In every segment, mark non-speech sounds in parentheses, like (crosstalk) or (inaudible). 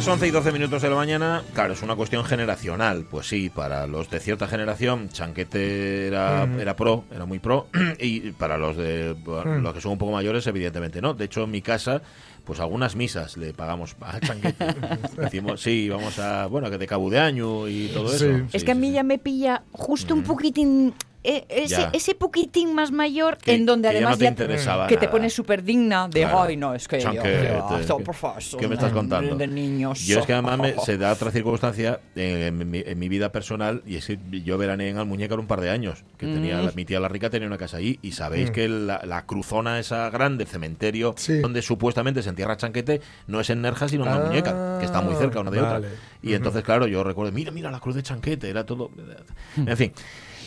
Las 11 y 12 minutos de la mañana, claro, es una cuestión generacional. Pues sí, para los de cierta generación, Chanquete era, era pro, era muy pro, (clears throat) y para los de los que son un poco mayores, evidentemente no. De hecho, en mi casa, pues algunas misas le pagamos a Chanquete. (laughs) Decimos, sí, vamos a, bueno, que de Cabo de Año y todo eso. es que a mí ya me pilla justo un poquitín eh, ese, ese, poquitín más mayor en donde además ya, te que te pones súper digna de ay no es que yo, ¿qué me estás contando? De, niños. Yo es que además me, (laughs) se da otra circunstancia en, mi, vida personal y es que yo veraneé en Almuñécar un par de años que tenía mm. mi tía la rica tenía una casa ahí y sabéis mm. que la, cruzona esa grande cementerio donde supuestamente se entierra Chanquete no es en Nerja sino en Almuñécar que está muy cerca una de otra. y entonces claro yo recuerdo mira mira la cruz de Chanquete era todo en fin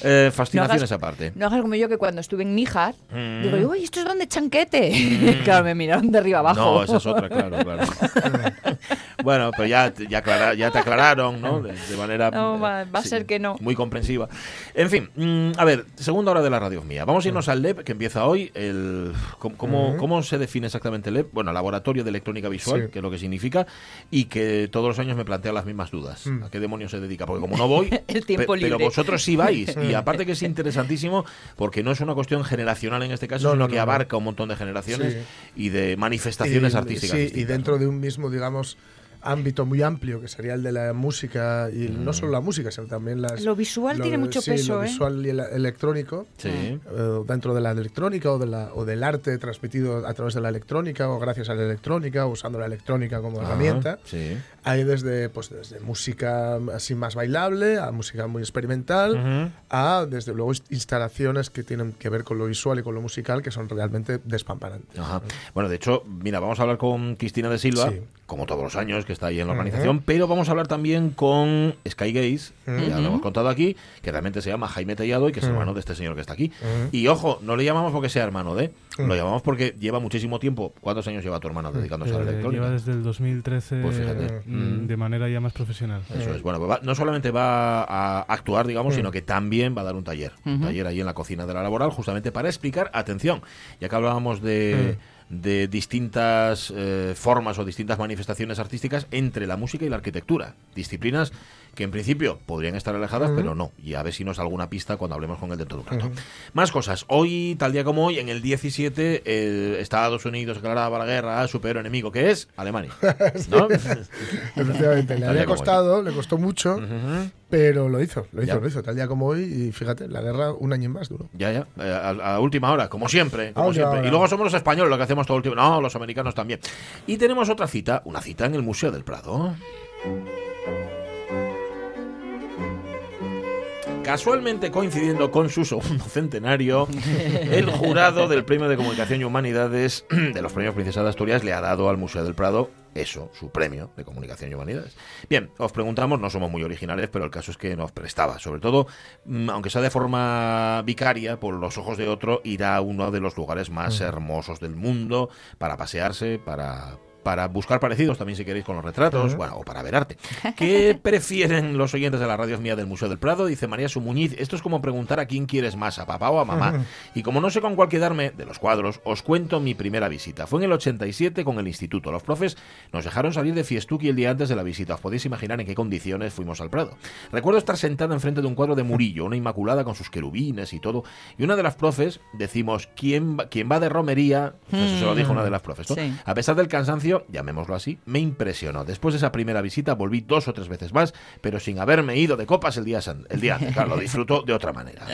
eh, fascinaciones aparte. No hagas como yo que cuando estuve en Níjar, mm. digo, uy, esto es donde chanquete. Mm. (laughs) claro, me miraron de arriba abajo. No, esa es otra, claro, claro. (laughs) bueno, pero ya, ya, ya te aclararon, ¿no? De, manera. No, va, a ser que no. Muy comprensiva. En fin, mm, a ver, segunda hora de la radio mía. Vamos a irnos al LEP, que empieza hoy. El, ¿cómo, ¿Cómo se define exactamente el LEP? Bueno, Laboratorio de Electrónica Visual, que es lo que significa, y que todos los años me plantea las mismas dudas. ¿A qué demonios se dedica? Porque como no voy. (laughs) el tiempo libre. Pero vosotros sí vais. (laughs) Y aparte que es interesantísimo porque no es una cuestión generacional en este caso, sino que abarca un montón de generaciones y de manifestaciones artísticas. Sí, y dentro de un mismo, digamos, ámbito muy amplio que sería el de la música y no mm. solo la música sino también las lo visual tiene mucho peso lo ¿eh? visual y el electrónico eh, dentro de la electrónica o de la o del arte transmitido a través de la electrónica o gracias a la electrónica o usando la electrónica como herramienta hay desde pues desde música así más bailable a música muy experimental a desde luego instalaciones que tienen que ver con lo visual y con lo musical que son realmente despamparantes. Bueno de hecho mira vamos a hablar con Cristina de Silva como todos los años que está ahí en la organización, pero vamos a hablar también con Sky Gaze, ya lo hemos contado aquí, que realmente se llama Jaime Tellado y que es hermano de este señor que está aquí. Y ojo, no le llamamos porque sea hermano de, lo llamamos porque lleva muchísimo tiempo. ¿Cuántos años lleva tu hermano dedicándose a la eh, electrónica? Lleva desde el 2013 pues mm, de manera ya más profesional. Eso es, bueno, pues no solamente va a actuar, digamos, sino que también va a dar un taller, un taller ahí en la cocina de la laboral, justamente para explicar, atención, ya que hablábamos de de distintas eh, formas o distintas manifestaciones artísticas entre la música y la arquitectura. Disciplinas que en principio podrían estar alejadas, pero no. Y a ver si nos da alguna pista cuando hablemos con él dentro de un rato. Más cosas. Hoy, tal día como hoy, en el 17, eh, Estados Unidos declaraba la guerra a su peor enemigo, que es Alemania. ¿no? (laughs) Efectivamente, le había costado, le costó mucho, pero lo hizo, lo hizo, lo hizo, tal día como hoy. Y fíjate, la guerra un año más duro. Ya, ya, eh, a, última hora, como siempre. Como siempre. Y luego somos los españoles lo que hacemos todo el tiempo. No, los americanos también. Y tenemos otra cita, una cita en el Museo del Prado. Casualmente coincidiendo con su segundo centenario, (laughs) el jurado del Premio de Comunicación y Humanidades de los Premios Princesa de Asturias le ha dado al Museo del Prado eso, su premio de comunicación y humanidades. Bien, os preguntamos, no somos muy originales, pero el caso es que nos prestaba, sobre todo, mm, aunque sea de forma vicaria, por los ojos de otro, irá a uno de los lugares más hermosos del mundo para pasearse, para para buscar parecidos también si queréis con los retratos, bueno, o para ver arte. ¿Qué (laughs) prefieren los oyentes de la radio mía del Museo del Prado? Dice María Sumuñiz, esto es como preguntar a quién quieres más, a papá o a mamá. Y como no sé con cuál quedarme de los cuadros, os cuento mi primera visita. Fue en el 87 con el instituto. Los profes nos dejaron salir de Fiestuki el día antes de la visita. Os podéis imaginar en qué condiciones fuimos al Prado. Recuerdo estar sentado enfrente de un cuadro de Murillo, una inmaculada con sus querubines y todo. Y una de las profes decimos, ¿quién, quién va de romería? Eso se lo dijo una de las profes. A pesar del cansancio, llamémoslo así, me impresionó. Después de esa primera visita volví dos o tres veces más, pero sin haberme ido de copas el día, el día antes. Claro, lo disfruto de otra manera.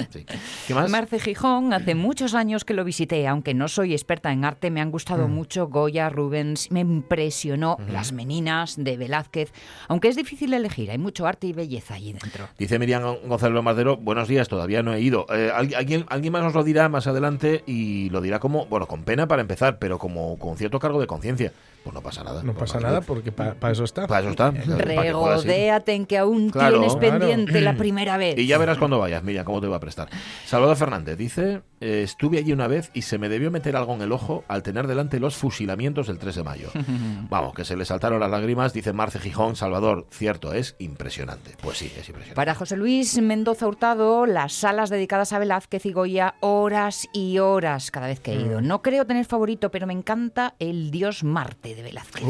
¿Qué más? Marce Gijón, hace muchos años que lo visité, aunque no soy experta en arte, me han gustado mm. mucho Goya, Rubens, me impresionó las meninas de Velázquez, aunque es difícil elegir, hay mucho arte y belleza allí dentro. Dice Miriam Gonzalo Madero, buenos días, todavía no he ido. Eh, alguien, alguien más nos lo dirá más adelante y lo dirá como, bueno, con pena para empezar, pero como con cierto cargo de conciencia pues no pasa nada. No pasa nada porque para eso está. Para eso está. Regodéate en que aún tienes pendiente la primera vez. Y ya verás cuando vayas, mira cómo te va a prestar. Salvador Fernández dice, eh, estuve allí una vez y se me debió meter algo en el ojo al tener delante los fusilamientos del 3 de mayo. (laughs) Vamos, que se le saltaron las lágrimas, dice Marce Gijón, Salvador, cierto, es impresionante. Pues sí, es impresionante. Para José Luis Mendoza Hurtado, las salas dedicadas a Velázquez y Goya, horas y horas cada vez que he ido. Mm. No creo tener favorito, pero me encanta el dios Marte de Velázquez.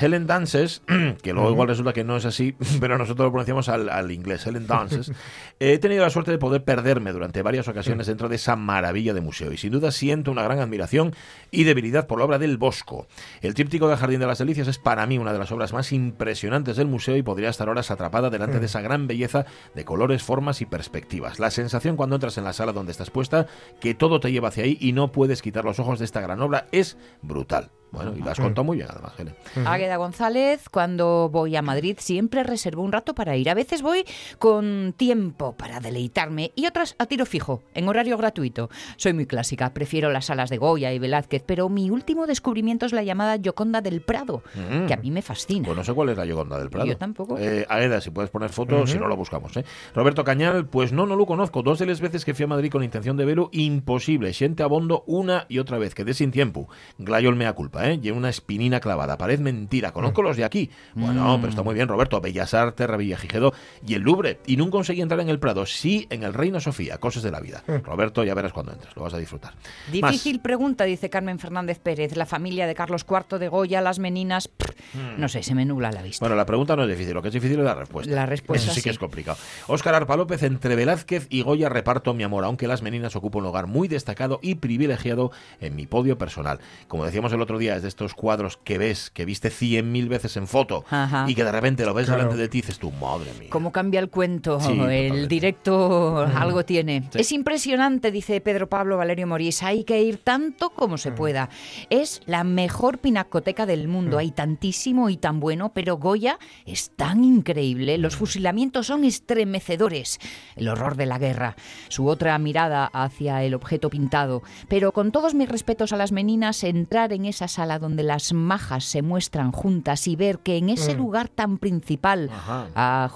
Helen Dances, (clears throat) que luego igual resulta que no es así, (laughs) pero nosotros lo pronunciamos al, inglés, Helen Dances. he tenido la suerte de poder perderme durante varias ocasiones dentro de esa maravilla de museo y sin duda siento una gran admiración y debilidad por la obra del Bosco. El tríptico del Jardín de las Delicias es para mí una de las obras más impresionantes del museo y podría estar horas atrapada delante de esa gran belleza de colores, formas y perspectivas. La sensación cuando entras en la sala donde estás puesta, que todo te lleva hacia ahí y no puedes quitar los ojos de esta gran obra, es brutal. Bueno, y lo has contado muy bien además, Helen. Águeda González, cuando voy a Madrid siempre reservo un rato para ir. A veces voy con tiempo para deleitarme y otras a tiro fijo, en horario gratuito. Soy muy clásica, prefiero las salas de Goya y Velázquez, pero mi último descubrimiento es la llamada Yoconda del Prado, que a mí me fascina. Pues no sé cuál es la Yoconda del Prado. Yo tampoco. Eh, Agueda, si puedes poner fotos, si no lo buscamos. ¿eh? Roberto Cañal, pues no, no lo conozco. Dos de las veces que fui a Madrid con intención de verlo, imposible. Siente abondo una y otra vez, quedé sin tiempo. Glayol mea culpa, ¿eh? Lleva una espinina clavada. Pared mentira. Conozco los de aquí. Bueno, pero está muy bien, Roberto. Bellas Artes, Gijedo y el Louvre. Y nunca conseguí entrar en el Prado. Sí, en el Reino Sofía. Cosas de la vida. Roberto, ya verás cuando entres. Lo vas a disfrutar. Difícil pregunta, dice Carmen Fernández Pérez. La familia de Carlos IV de Goya, las meninas. Hmm. No sé, se me nubla la vista. Bueno, la pregunta no es difícil. Lo que es difícil es la respuesta. La respuesta. Eso sí, que es complicado. Óscar Arpa López, entre Velázquez y Goya reparto mi amor, aunque las meninas ocupan un lugar muy destacado y privilegiado en mi podio personal. Como decíamos el otro día, es de estos cuadros que ves, que viste cien mil veces en foto y que de repente lo ves delante de ti y dices tú, madre mía. ¿Cómo cambia el cuento? el directo algo tiene. Es impresionante, dice Pedro Pablo Valerio Morís. Hay que ir tanto como se pueda. Es la mejor pinacoteca del mundo. Hay tantísimo y tan bueno, pero Goya es tan increíble. Los fusilamientos son estremecedores. El horror de la guerra. Su otra mirada hacia el objeto pintado. Pero con todos mis respetos a las meninas, entrar en esa sala donde las majas se muestran juntas y ver que en ese mm. lugar tan principal a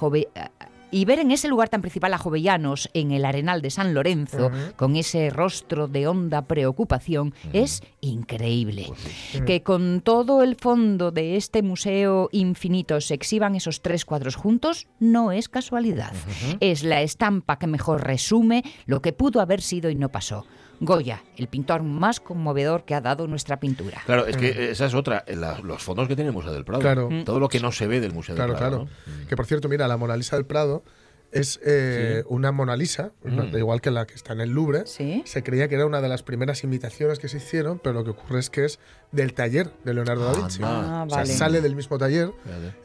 y ver en ese lugar tan principal a Jovellanos en el Arenal de San Lorenzo, con ese rostro de honda preocupación, es increíble. Pues que con todo el fondo de este museo infinito se exhiban esos tres cuadros juntos, no es casualidad. Es la estampa que mejor resume lo que pudo haber sido y no pasó. Goya, el pintor más conmovedor que ha dado nuestra pintura. Claro, es que mm. esa es otra, los fondos que tiene el Museo del Prado. Claro. Todo lo que no se ve del Museo del Prado. Claro, claro. Que por cierto, mira, la Mona Lisa del Prado es eh, una Mona Lisa, mm. igual que la que está en el Louvre. Se creía que era una de las primeras imitaciones que se hicieron, pero lo que ocurre es que es del taller de Leonardo da Vinci. Ah, o sea, sale del mismo taller.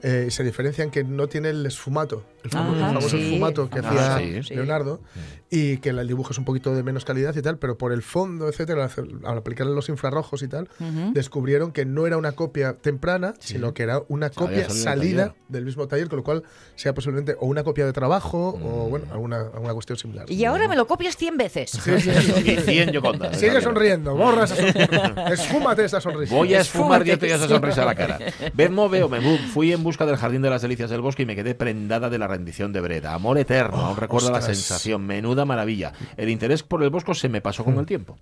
Eh, se diferencia en que no tiene el esfumato, el famoso, esfumato que hacía Leonardo, y que el dibujo es un poquito de menos calidad y tal, pero por el fondo, etcétera, al aplicarle los infrarrojos y tal, descubrieron que no era una copia temprana, sino que era una copia salida del mismo taller, con lo cual sea posiblemente o una copia de trabajo o bueno, alguna, alguna cuestión similar. Y ahora me lo copias 100 veces. Sí, sí, (laughs) y 100 yo conta. Sigue sonriendo, borra esa sonrisa. (laughs) Esfúmate esa sonrisa. Voy a esfumar yo esa sonrisa a la cara. Vedmo veo, me fui en busca del Jardín de las Delicias del Bosque y me quedé prendada de la rendición de Breda. Amor eterno, aún recuerdo la sensación, menuda maravilla. El interés por el bosco se me pasó con el tiempo.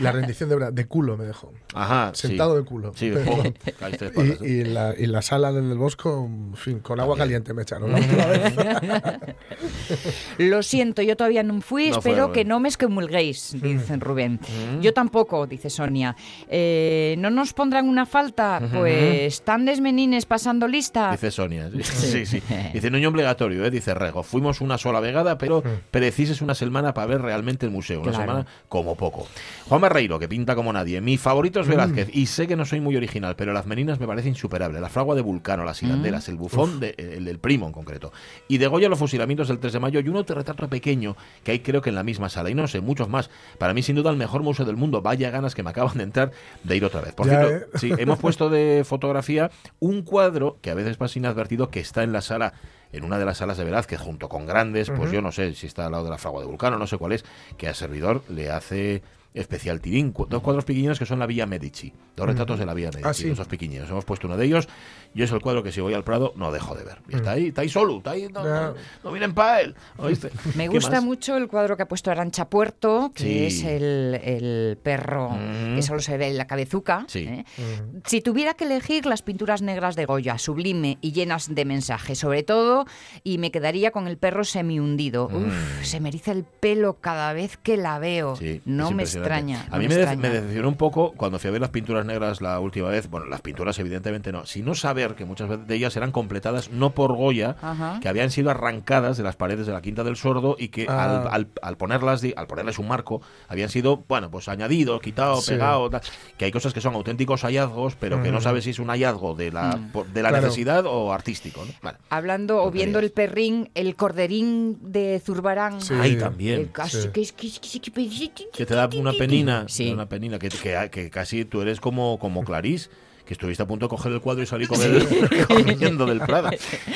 la rendición de Breda, de culo me dejó. Ajá, Sentado de culo. Sí, (laughs) y, y, la, y la sala del bosco, en fin, con agua caliente me echaron la última vez. (laughs) Lo siento, yo todavía no fui, espero que no me escomulguéis, mm. dice Rubén. Mm. Yo tampoco, dice Sonia. Eh, ¿No nos pondrán una falta? Pues tan desmenines pasando lista. Dice Sonia, sí, (laughs) sí. Dice, no es obligatorio, ¿eh? dice Rego. Fuimos una sola vegada, pero mm. precises una semana para ver realmente el museo. Una semana como poco. Juan Barreiro, que pinta como nadie. Mi favorito es Velázquez, y sé que no soy muy original, pero las meninas me parece insuperable. La fragua de Vulcano, las hilanderas, el bufón, el del primo en concreto. Y de Goya los fusilamientos del 3 de mayo y un retrato pequeño que hay creo que en la misma sala. Y no sé, muchos más. Para mí, sin duda, el mejor museo del mundo. Vaya ganas que me acaban de entrar de ir otra vez. Por cierto, ¿eh? sí, hemos puesto de fotografía un cuadro que a veces pasa inadvertido que está en la sala en una de las salas de Velázquez, junto con grandes, pues yo no sé si está al lado de la fragua de Vulcano, no sé cuál es, que a servidor le hace especial Tirín, dos cuadros pequeños que son la Villa Medici, dos retratos de la Villa Medici, ah, dos pequeños. Hemos puesto uno de ellos. Yo es el cuadro que si voy al Prado no dejo de ver. Y está ahí, está ahí solo, está ahí, no, vienen para él. (laughs) Me gusta mucho el cuadro que ha puesto Arancha Puerto, que es el, perro que solo se ve en la cabezuca. ¿eh? Si tuviera que elegir las pinturas negras de Goya, sublime y llenas de mensaje, sobre todo, y me quedaría con el perro semi hundido. Mm. se me eriza el pelo cada vez que la veo. no me extraña. A mí me, decepcionó un poco cuando fui a ver las pinturas negras la última vez. Bueno, las pinturas evidentemente no. Sino saber que muchas veces de ellas eran completadas no por Goya, que habían sido arrancadas de las paredes de la Quinta del Sordo y que al, ah. al, ponerlas, al ponerles un marco, habían sido, bueno, pues añadido, quitado, pegado, que hay cosas que son auténticos hallazgos, pero que no sabes si es un hallazgo de la, mm. de la necesidad o artístico. Hablando o viendo el perrín, el corderín de Zurbarán. Ahí también. Que, te da una penina, una penina que, que, casi tú eres como, como Clarís que estuviste a punto de coger el cuadro y salir (laughs) corriendo del Prado.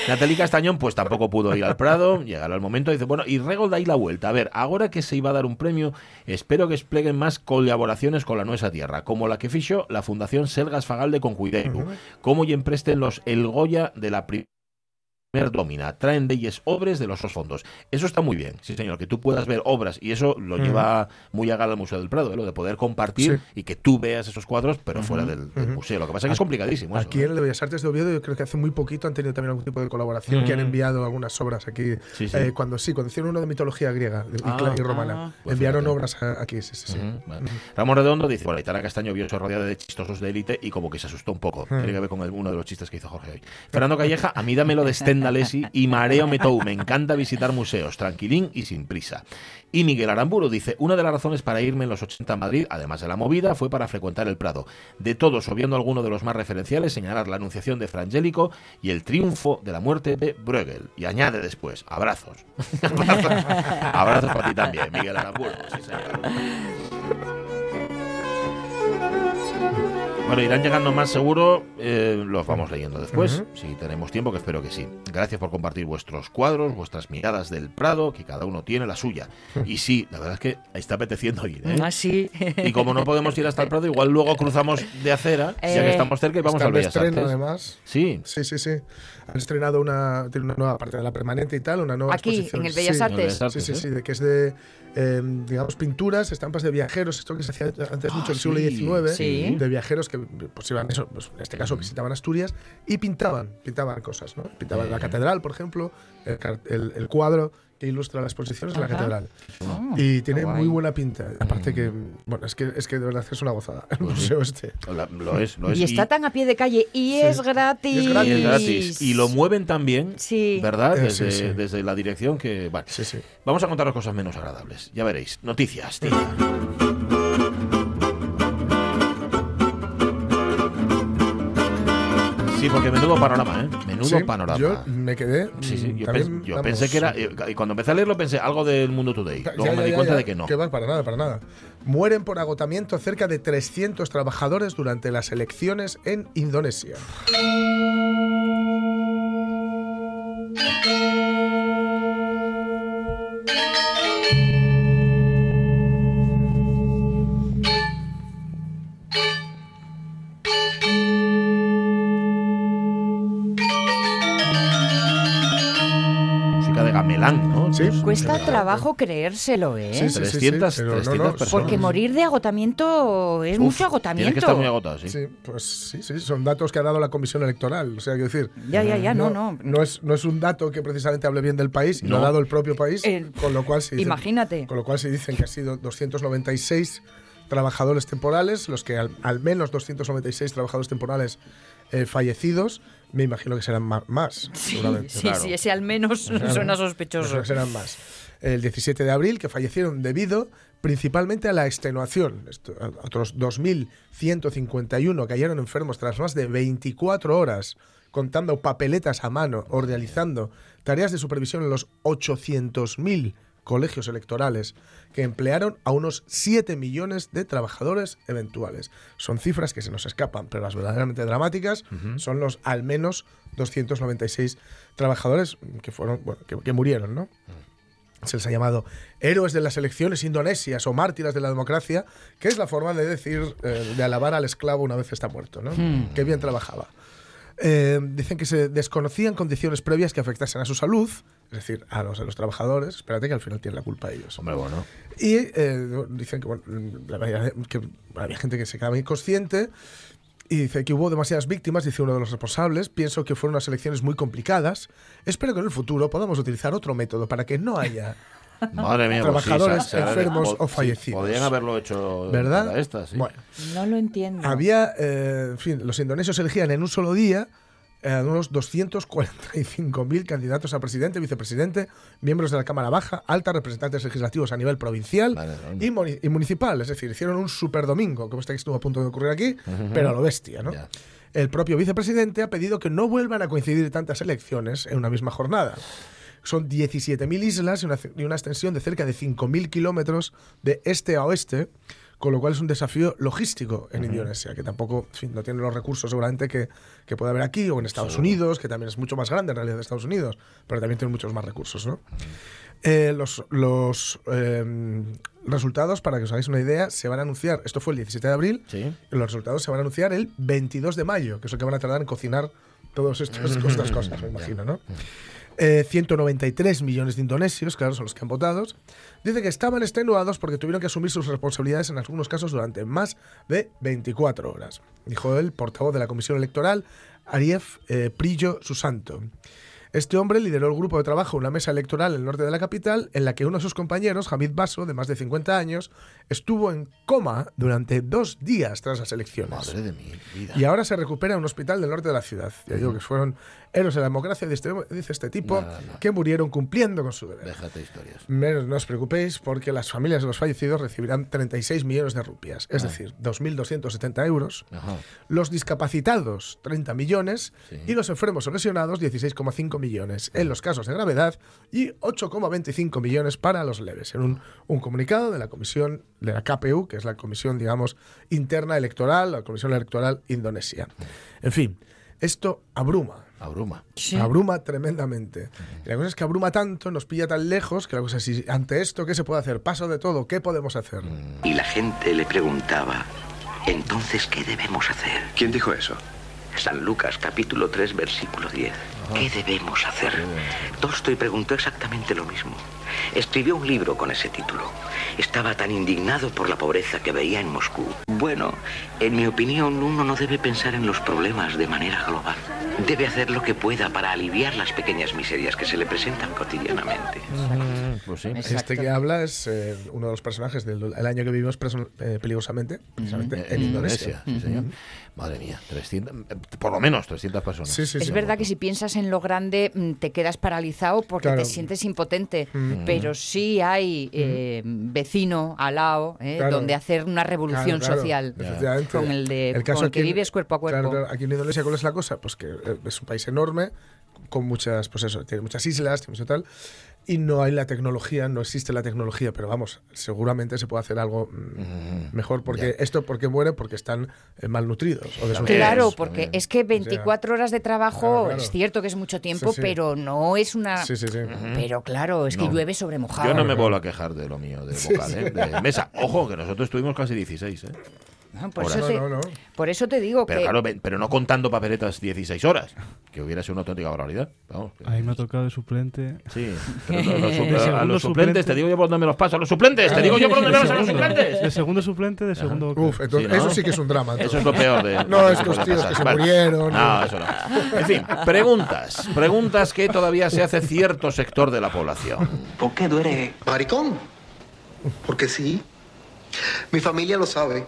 Natalie Castañón, pues tampoco pudo ir al Prado, llegar al momento, dice, bueno, y Regold ahí la vuelta. A ver, ahora que se iba a dar un premio, espero que despleguen más colaboraciones con la Nueva Tierra, como la que fichó la Fundación Selgas Fagalde con Cuideu, como y empresten los El Goya de la primera domina, traen de ellos obras de los dos fondos. Eso está muy bien, sí señor, que tú puedas ver obras y eso lo lleva muy a gala el Museo del Prado, ¿eh? lo de poder compartir y que tú veas esos cuadros pero fuera del, museo. Lo que pasa es que es complicadísimo. Aquí en el de Bellas Artes de Oviedo yo creo que hace muy poquito han tenido también algún tipo de colaboración, que han enviado algunas obras aquí. Eh, cuando sí, cuando hicieron uno de mitología griega y, ah, romana, ah. pues enviaron obras aquí, sí, sí, sí. Ramón Redondo dice, bueno, Itara Castaño vio eso rodeada de chistosos de élite y como que se asustó un poco. Tiene que ver con uno de los chistes que hizo Jorge hoy. Fernando Calleja, a mí dámelo de (laughs) Stendhalesi y mareo me me encanta visitar museos, tranquilín y sin prisa. Y Miguel Aramburu dice, una de las razones para irme en los 80 a Madrid, además de la movida, fue para frecuentar el Prado. De todos, obviando alguno de los más referenciales, señalar la anunciación de Frangélico y el triunfo de la muerte de Bruegel. Y añade después, abrazos. (laughs) abrazos para ti también, Miguel Aramburu. Bueno, irán llegando más seguro, eh, los vamos leyendo después, si tenemos tiempo, que espero que sí. Gracias por compartir vuestros cuadros, vuestras miradas del Prado, que cada uno tiene la suya. Y sí, la verdad es que está apeteciendo ir. ¿eh? Ah, sí. Y como no podemos ir hasta el Prado, igual luego cruzamos de acera, ya que eh, estamos cerca y vamos al Bellas estreno, además. Sí. Sí, sí, sí. Han estrenado una, una nueva parte de la permanente y tal, una nueva Aquí, exposición. en el Bellas Artes. Sí, sí, sí, de que es de Em, digamos, pinturas, estampas de viajeros, esto que se hacía antes mucho en el siglo XIX, de viajeros que pues, iban, eso, pues, en este caso visitaban Asturias y pintaban, pintaban cosas, ¿no? Pintaban la catedral, por ejemplo, el, el cuadro que ilustra las exposiciones en la catedral. Oh, y tiene muy buena pinta. Aparte que, bueno, es que, es que de verdad es una gozada el pues museo este. lo es, lo es. Y está tan a pie de calle y, es, gratis. y es gratis. Y lo mueven también, sí. ¿verdad? Eh, desde, desde, la dirección que... Bueno, vamos a contaros cosas menos agradables. Ya veréis. Noticias, tío. Sí, porque menudo panorama, ¿eh? Menudo panorama. Yo me quedé. Sí, sí. Yo, pensé que era. Eh, y cuando empecé a leerlo pensé algo del Mundo Today. Luego me di cuenta de que no. Que va, para nada, para nada. Mueren por agotamiento cerca de 300 trabajadores durante las elecciones en Indonesia. Cuesta trabajo creérselo, ¿eh? Sí, 300, personas. Porque morir de agotamiento es mucho agotamiento. Tiene que estar muy agotado, sí. Sí, pues sí, sí, son datos que ha dado la Comisión Electoral. O sea, quiero decir. Ya, ya, ya, no, no. No, es, no es un dato que precisamente hable bien del país, lo ha dado el propio país, eh, con lo cual se Imagínate. Con lo cual se dicen que ha sido 296 trabajadores temporales, los que al, menos 296 trabajadores temporales eh, fallecidos me imagino que serán más, sí, Sí, sí, ese al menos (laughs) suena sospechoso. Serán más. El 17 de abril, que fallecieron debido principalmente a la extenuación. Otros 2.151 cayeron enfermos tras más de 24 horas contando papeletas a mano o realizando tareas de supervisión en los 800.000 colegios electorales que emplearon a unos 7 millones de trabajadores eventuales. Son cifras que se nos escapan, pero las verdaderamente dramáticas son los al menos 296 trabajadores que fueron que, murieron, ¿no? se les ha llamado héroes de las elecciones indonesias o mártires de la democracia, que es la forma de decir, eh, de alabar al esclavo una vez está muerto, ¿no? Hmm. Qué bien trabajaba. Eh, dicen que se desconocían condiciones previas que afectasen a su salud, es decir, a los, los trabajadores. Espérate que al final tienen la culpa ellos. Hombre, bueno. Y eh, dicen que, bueno, que había gente que se quedaba inconsciente y dice que hubo demasiadas víctimas, dice uno de los responsables. Pienso que fueron unas elecciones muy complicadas. Espero que en el futuro podamos utilizar otro método para que no haya (laughs) Madre mía, pues trabajadores enfermos o fallecidos. podrían haberlo hecho ¿verdad? Bueno, no lo entiendo. Había, eh, en fin, los indonesios elegían en un solo día eh, unos 245.000 candidatos a presidente, vicepresidente, miembros de la Cámara Baja, alta, representantes legislativos a nivel provincial y, municipal. Es decir, hicieron un super domingo, como está que estuvo a punto de ocurrir aquí, pero a lo bestia, ¿no? El propio vicepresidente ha pedido que no vuelvan a coincidir tantas elecciones en una misma jornada. Son 17.000 islas y una, y una extensión de cerca de 5.000 kilómetros de este a oeste con lo cual es un desafío logístico en Indonesia, que tampoco no tiene los recursos seguramente que, que puede haber aquí o en Estados Unidos, que también es mucho más grande en realidad de Estados Unidos, pero también tiene muchos más recursos. ¿no? Eh, los los em, resultados, para que os hagáis una idea, se van a anunciar, esto fue el 17 de abril, y los resultados se van a anunciar el 22 de mayo, que es lo que van a tardar en cocinar todas estas, (laughs) estas cosas, me imagino, ¿no? 193 eh, millones de indonesios, claro, son los que han votado, dice que estaban extenuados porque tuvieron que asumir sus responsabilidades en algunos casos durante más de 24 horas, dijo el portavoz de la Comisión Electoral, Arief eh, Prillo Susanto. Este hombre lideró el grupo de trabajo una mesa electoral en el norte de la capital, en la que uno de sus compañeros, Hamid Basso, de más de 50 años, estuvo en coma durante dos días tras las elecciones. Madre de mi vida. Y ahora se recupera en un hospital del norte de la ciudad. Ya digo que fueron héroes de la democracia, este, dice este tipo, que murieron cumpliendo con su deber. Déjate historias. Menos no os preocupéis, porque las familias de los fallecidos recibirán 36 millones de rupias, es ah. decir, 2.270 euros. Los discapacitados, 30 millones. Y los enfermos o lesionados, 16,5 millones en los casos de gravedad y 8,25 millones para los leves. En un, un comunicado de la Comisión de la KPU, que es la Comisión, digamos, interna electoral, la Comisión Electoral Indonesia. En fin, esto abruma. Abruma. Abruma tremendamente. Y la cosa es que abruma tanto, nos pilla tan lejos, que la cosa es, si ante esto, ¿qué se puede hacer? Paso de todo, ¿qué podemos hacer? Mm. Y la gente le preguntaba, entonces, ¿qué debemos hacer? ¿Quién dijo eso? San Lucas, capítulo 3, versículo 10. ¿Qué debemos hacer? Tolstoy preguntó exactamente lo mismo. Escribió un libro con ese título. Estaba tan indignado por la pobreza que veía en Moscú. Bueno, en mi opinión, uno no debe pensar en los problemas de manera global. Debe hacer lo que pueda para aliviar las pequeñas miserias que se le presentan cotidianamente. Pues este que habla es eh, uno de los personajes del año que vivimos eh, peligrosamente, precisamente en Indonesia. Madre mía, 300, por lo menos 300 personas. es verdad que si piensas en lo grande mm, te quedas paralizado porque te sientes impotente, pero sí hay eh, vecino al lado donde hacer una revolución social. Con el de el caso que vives cuerpo a cuerpo. aquí en Indonesia, ¿cuál es la cosa? Pues que es un país enorme, con muchas, pues eso, tiene muchas islas, tiene mucho tal, y no hay la tecnología, no existe la tecnología, pero vamos, seguramente se puede hacer algo mm, mejor porque esto porque muere porque están eh, malnutridos o Claro, porque es que 24 horas de trabajo es cierto que es mucho tiempo, pero no es una Pero claro, es que llueve sobre mojado. Yo no me vuelvo a quejar de lo mío de vocal, ¿eh? (laughs) de mesa. Ojo, que nosotros tuvimos casi 16, ¿eh? Por, eso te, por, eso te, digo pero que... Claro, pero no contando papeletas 16 horas, que hubiera sido una auténtica barbaridad. Ahí me ha tocado de suplente. Sí, (laughs) a los suplentes, te digo yo por dónde me los paso. A los suplentes, te digo yo por dónde me los a los suplentes. De segundo suplente, de segundo... Uf, entonces, eso sí que es un drama. Eso es lo peor de... No, estos tíos que se murieron. No, eso no. En fin, preguntas. Preguntas que todavía se hace cierto sector de la población. ¿Por qué duele maricón? Porque sí. Mi familia lo sabe.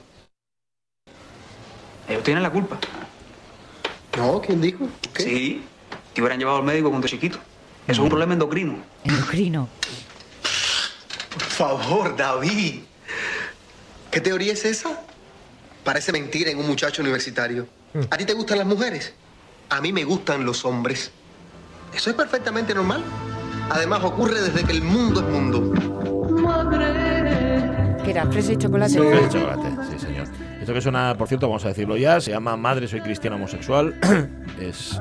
Ellos tienen la culpa. No, ¿quién dijo? ¿Qué? Sí, te hubieran llevado al médico cuando chiquito. Eso es un problema endocrino. Endocrino. Por favor, David. ¿Qué teoría es esa? Parece mentira en un muchacho universitario. ¿A ti te gustan las mujeres? A mí me gustan los hombres. Eso es perfectamente normal. Además, ocurre desde que el mundo es mundo. ¿Qué era? ¿Fresa y chocolate? Sí, fresa y chocolate. Esto que suena, por cierto, vamos a decirlo ya, se llama Madre soy cristiana homosexual. (clears throat) es...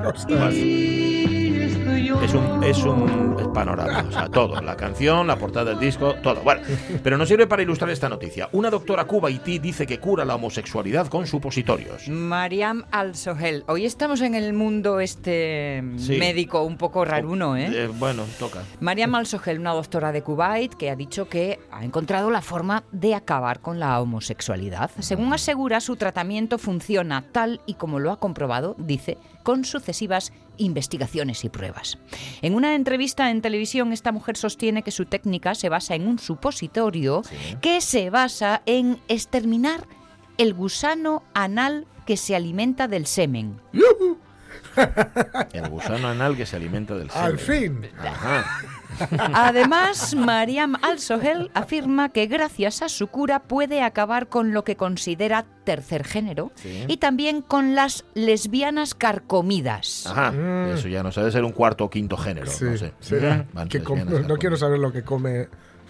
Es un, es un panorama, o sea, todo, la canción, la portada del disco, todo. Bueno, pero nos sirve para ilustrar esta noticia. Una doctora cubaití dice que cura la homosexualidad con supositorios. Mariam Al-Sohel. Hoy estamos en el mundo este médico un poco raruno, ¿eh? ¿eh? Bueno, toca. Mariam Al-Sohel, una doctora de Kuwait, que ha dicho que ha encontrado la forma de acabar con la homosexualidad. Según asegura, su tratamiento funciona tal y como lo ha comprobado, dice, con sucesivas investigaciones y pruebas. En una entrevista en televisión, esta mujer sostiene que su técnica se basa en un supositorio que se basa en exterminar el gusano anal que se alimenta del semen. (laughs) El gusano anal que se alimenta del semen. Al fin. (laughs) Además, Mariam Al-Sohel afirma que gracias a su cura puede acabar con lo que considera tercer género y también con las lesbianas carcomidas. Ajá, mm. eso ya no sabe ser un cuarto o quinto género. no sé. no quiero saber lo que come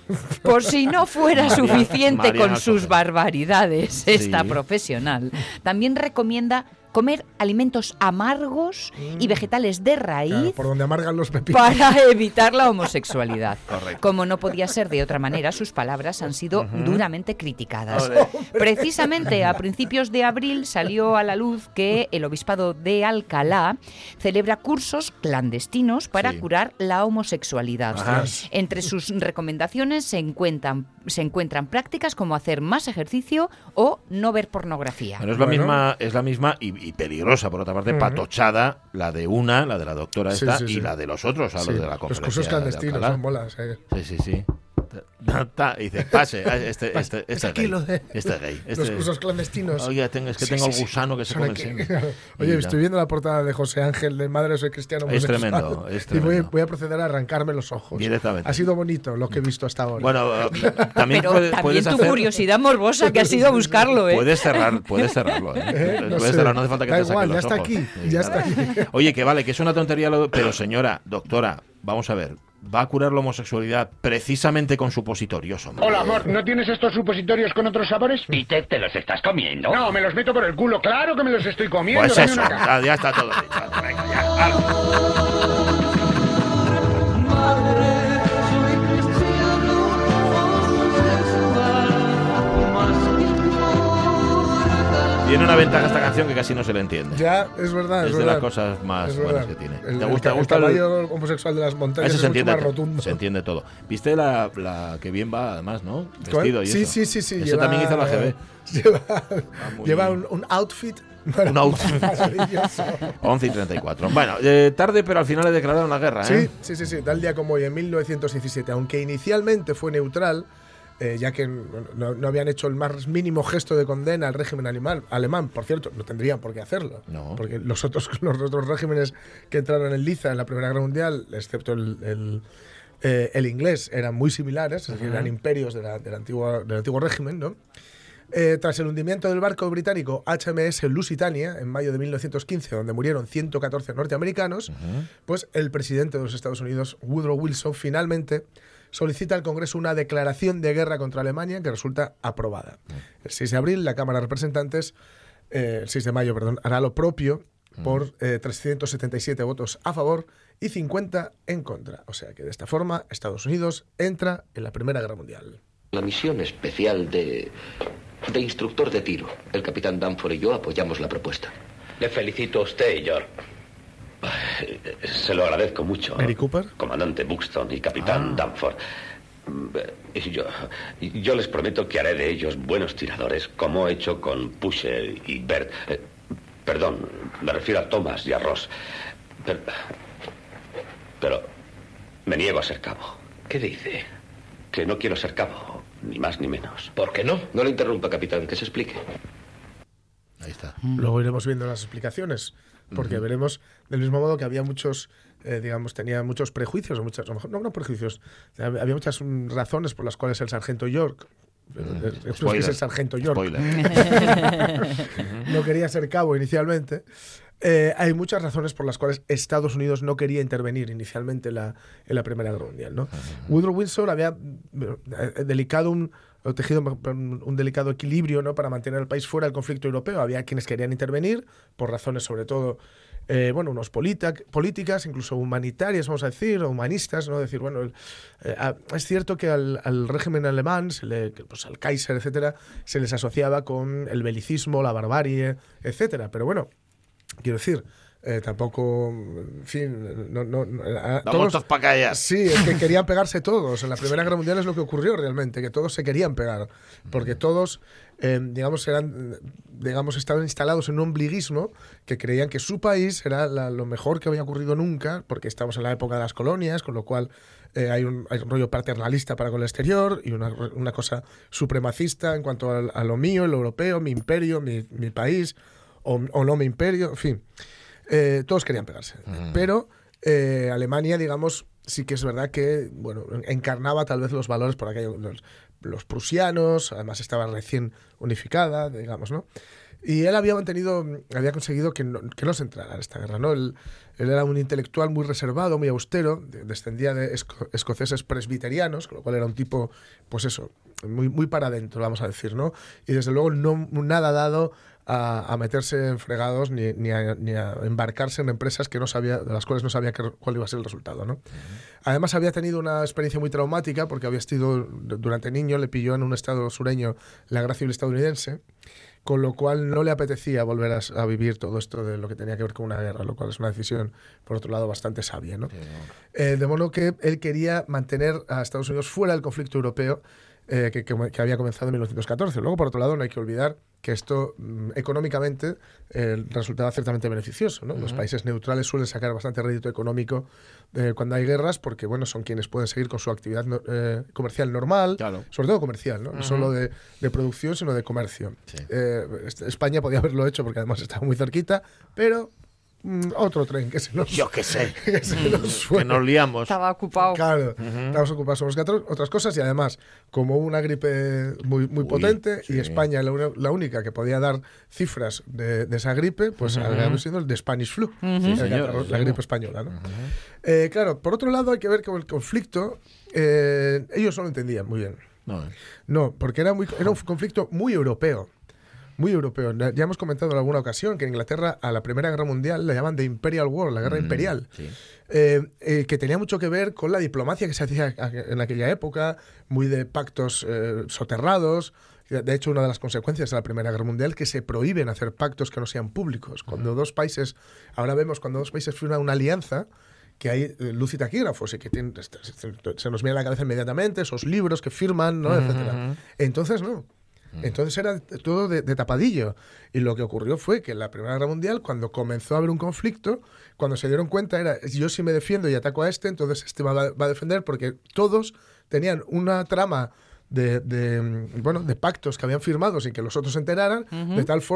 (laughs) por si no fuera suficiente con sus barbaridades, esta profesional también recomienda comer alimentos amargos y mm. vegetales de raíz. por donde amargan los pepinos. Para (laughs) evitar la homosexualidad. Como no podía ser de otra manera, sus palabras han sido duramente criticadas. Precisamente a principios de abril salió a la luz que el obispado de Alcalá celebra cursos clandestinos para curar la homosexualidad. Entre sus recomendaciones se encuentran, se encuentran prácticas como hacer más ejercicio o no ver pornografía. es la misma, es la misma y, y peligrosa, por otra parte, patochada, la de una, la de la doctora esta, y la de los otros, a los de la conferencia. Los cursos clandestinos son bolas. Eh. Sí, sí, sí. Y dice, pase, ah, este, este, este, es gay. Este gay. Los cursos clandestinos. Oye, es que tengo el gusano que se come (laughs) Oye, estoy viendo la portada de José Ángel de Madre Soy Cristiano. Es tremendo, (laughs) es tremendo. Y voy, a proceder a arrancarme los ojos. Directamente. Ha sido bonito lo que he visto hasta ahora. Bueno, (laughs) también, Pero también tu curiosidad morbosa que ha sido a buscarlo, ¿eh? Puedes cerrar, puedes cerrarlo, ¿eh? ¿Eh? No puedes cerrarlo, no hace falta que da te igual, ya está aquí, ya está aquí. Oye, que vale, que es una tontería, pero señora, doctora, vamos a ver, va a curar la homosexualidad precisamente con supositorios. Hombre. Hola, amor, ¿no tienes estos supositorios con otros sabores? Peter, ¿te los estás comiendo? No, me los meto por el culo. Claro que me los estoy comiendo. Pues eso, ya, está todo dicho. Venga, ya. Tiene una ventaja esta canción que casi no se le entiende. Ya, es verdad. Es, de las cosas más buenas que tiene. ¿Te gusta, el, caballo homosexual de las montañas se entiende, más rotundo. Se entiende todo. ¿Viste la, la que bien va, además, no? Vestido y sí, eso. sí, sí, sí. Ese también hizo la GB. Lleva, lleva un, un, outfit un outfit. 11 (laughs) y 34. Bueno, eh, tarde, pero al final le declararon la guerra. ¿eh? Sí, sí, sí, sí. Tal día como hoy, en 1917. Aunque inicialmente fue neutral, eh, ya que no, habían hecho el más mínimo gesto de condena al régimen animal, alemán. Por cierto, no tendrían por qué hacerlo. Porque los otros, (laughs) los otros regímenes que entraron en liza en la Primera Guerra Mundial, excepto el, eh, el, inglés, eran muy similares, es decir, eran imperios de del, antiguo, del antiguo régimen, ¿no? Eh, tras el hundimiento del barco británico HMS Lusitania en mayo de 1915, donde murieron 114 norteamericanos, pues el presidente de los Estados Unidos, Woodrow Wilson, finalmente solicita al Congreso una declaración de guerra contra Alemania que resulta aprobada. El 6 de abril, la Cámara de Representantes, eh, el 6 de mayo, perdón, hará lo propio por 377 eh, votos a favor y 50 en contra. O sea que de esta forma Estados Unidos entra en la Primera Guerra Mundial. La misión especial de, de instructor de tiro. El capitán Danforth y yo apoyamos la propuesta. Le felicito a usted, George. Se lo agradezco mucho. ¿Mary Cooper? Comandante Buxton y capitán ah. Danforth. Yo, yo les prometo que haré de ellos buenos tiradores, como he hecho con Pusher y Bert. Eh, perdón, me refiero a Thomas y a Ross. Pero, pero me niego a ser cabo. ¿Qué dice? Que no quiero ser cabo, ni más ni menos. ¿Por qué no? No le interrumpa, capitán, que se explique. Ahí está. Luego iremos viendo las explicaciones porque veremos del mismo modo que había muchos, eh, digamos, tenía muchos prejuicios, o muchas, no, no prejuicios, había muchas razones por las cuales el sargento York es el sargento York. (laughs) no quería ser cabo inicialmente. Eh, hay muchas razones por las cuales Estados Unidos no quería intervenir inicialmente en la, en la Primera Guerra Mundial. ¿no? Woodrow Wilson había eh, delicado un, tejido un delicado equilibrio ¿no? para mantener el país fuera del conflicto europeo. Había quienes querían intervenir, por razones sobre todo eh, bueno, unos políticas, incluso humanitarias, vamos a decir, o humanistas, ¿no? Decir, bueno, eh, es cierto que al, régimen alemán, se le, pues al Kaiser, etcétera, se les asociaba con el belicismo, la barbarie, etcétera. Pero bueno, quiero decir, eh, tampoco, en fin, no, no, todos para. Sí, es que querían (laughs) pegarse todos. En la Primera Guerra Mundial es lo que ocurrió realmente, que todos se querían pegar, porque todos, eh, digamos, eran, digamos, estaban instalados en un ombliguismo que creían que su país era lo mejor que había ocurrido nunca, porque estamos en la época de las colonias, con lo cual eh, hay, un, hay, un, rollo paternalista para con el exterior y una, una cosa supremacista en cuanto a, lo mío, lo europeo, mi imperio, mi, mi país, o, o no mi imperio, en fin. Eh, todos querían pegarse. Mm. Pero eh, Alemania, digamos, sí que es verdad que, bueno, encarnaba tal vez los valores por aquello, los, prusianos, además estaba recién unificada, digamos, ¿no? Y él había mantenido, había conseguido que no, que no se entrara en esta guerra, ¿no? Él, era un intelectual muy reservado, muy austero, descendía de escoceses presbiterianos, con lo cual era un tipo, pues eso, muy, muy para adentro, vamos a decir, ¿no? Y desde luego no nada dado a, meterse en fregados ni, ni, a, embarcarse en empresas que no sabía, de las cuales no sabía cuál iba a ser el resultado. ¿no? Además había tenido una experiencia muy traumática porque había sido, durante niño, le pilló en un estado sureño la civil estadounidense con lo cual no le apetecía volver a, vivir todo esto de lo que tenía que ver con una guerra, lo cual es una decisión, por otro lado, bastante sabia. ¿no? Eh, de modo que él quería mantener a Estados Unidos fuera del conflicto europeo eh, que, que, había comenzado en 1914. Luego, por otro lado, no hay que olvidar que esto mm, económicamente eh, resultaba ciertamente beneficioso. ¿no? Los países neutrales suelen sacar bastante rédito económico eh, cuando hay guerras porque bueno, son quienes pueden seguir con su actividad eh, comercial normal, sobre todo comercial, no, solo de, producción, sino de comercio. España podía haberlo hecho porque además estaba muy cerquita, pero otro tren que se nos. Yo qué sé. (laughs) que, nos liamos. Estaba ocupado. Claro, estábamos ocupados somos otras cosas y además, como una gripe muy, muy potente y España la, la, única que podía dar cifras de, esa gripe, pues habíamos sido el de Spanish flu, la, gripe española. ¿no? Eh, claro, por otro lado, hay que ver que el conflicto, eh, ellos no lo entendían muy bien. No, eh. no porque era, muy, era un conflicto muy europeo muy europeo. Ya hemos comentado en alguna ocasión que en Inglaterra a la Primera Guerra Mundial la llaman de Imperial War, la guerra mm, imperial, eh, eh, que tenía mucho que ver con la diplomacia que se hacía en aquella época, muy de pactos eh, soterrados. De hecho, una de las consecuencias de la Primera Guerra Mundial es que se prohíben hacer pactos que no sean públicos. Cuando dos países, ahora vemos cuando dos países firman una alianza, que hay luz y taquígrafos y que se nos viene a la cabeza inmediatamente esos libros que firman, ¿no? etcétera. Entonces, no. Entonces era todo de, tapadillo. Y lo que ocurrió fue que en la Primera Guerra Mundial, cuando comenzó a haber un conflicto, cuando se dieron cuenta era, yo si me defiendo y ataco a este, entonces este va, a defender, porque todos tenían una trama de, bueno, de pactos que habían firmado sin que los otros se enteraran, de tal forma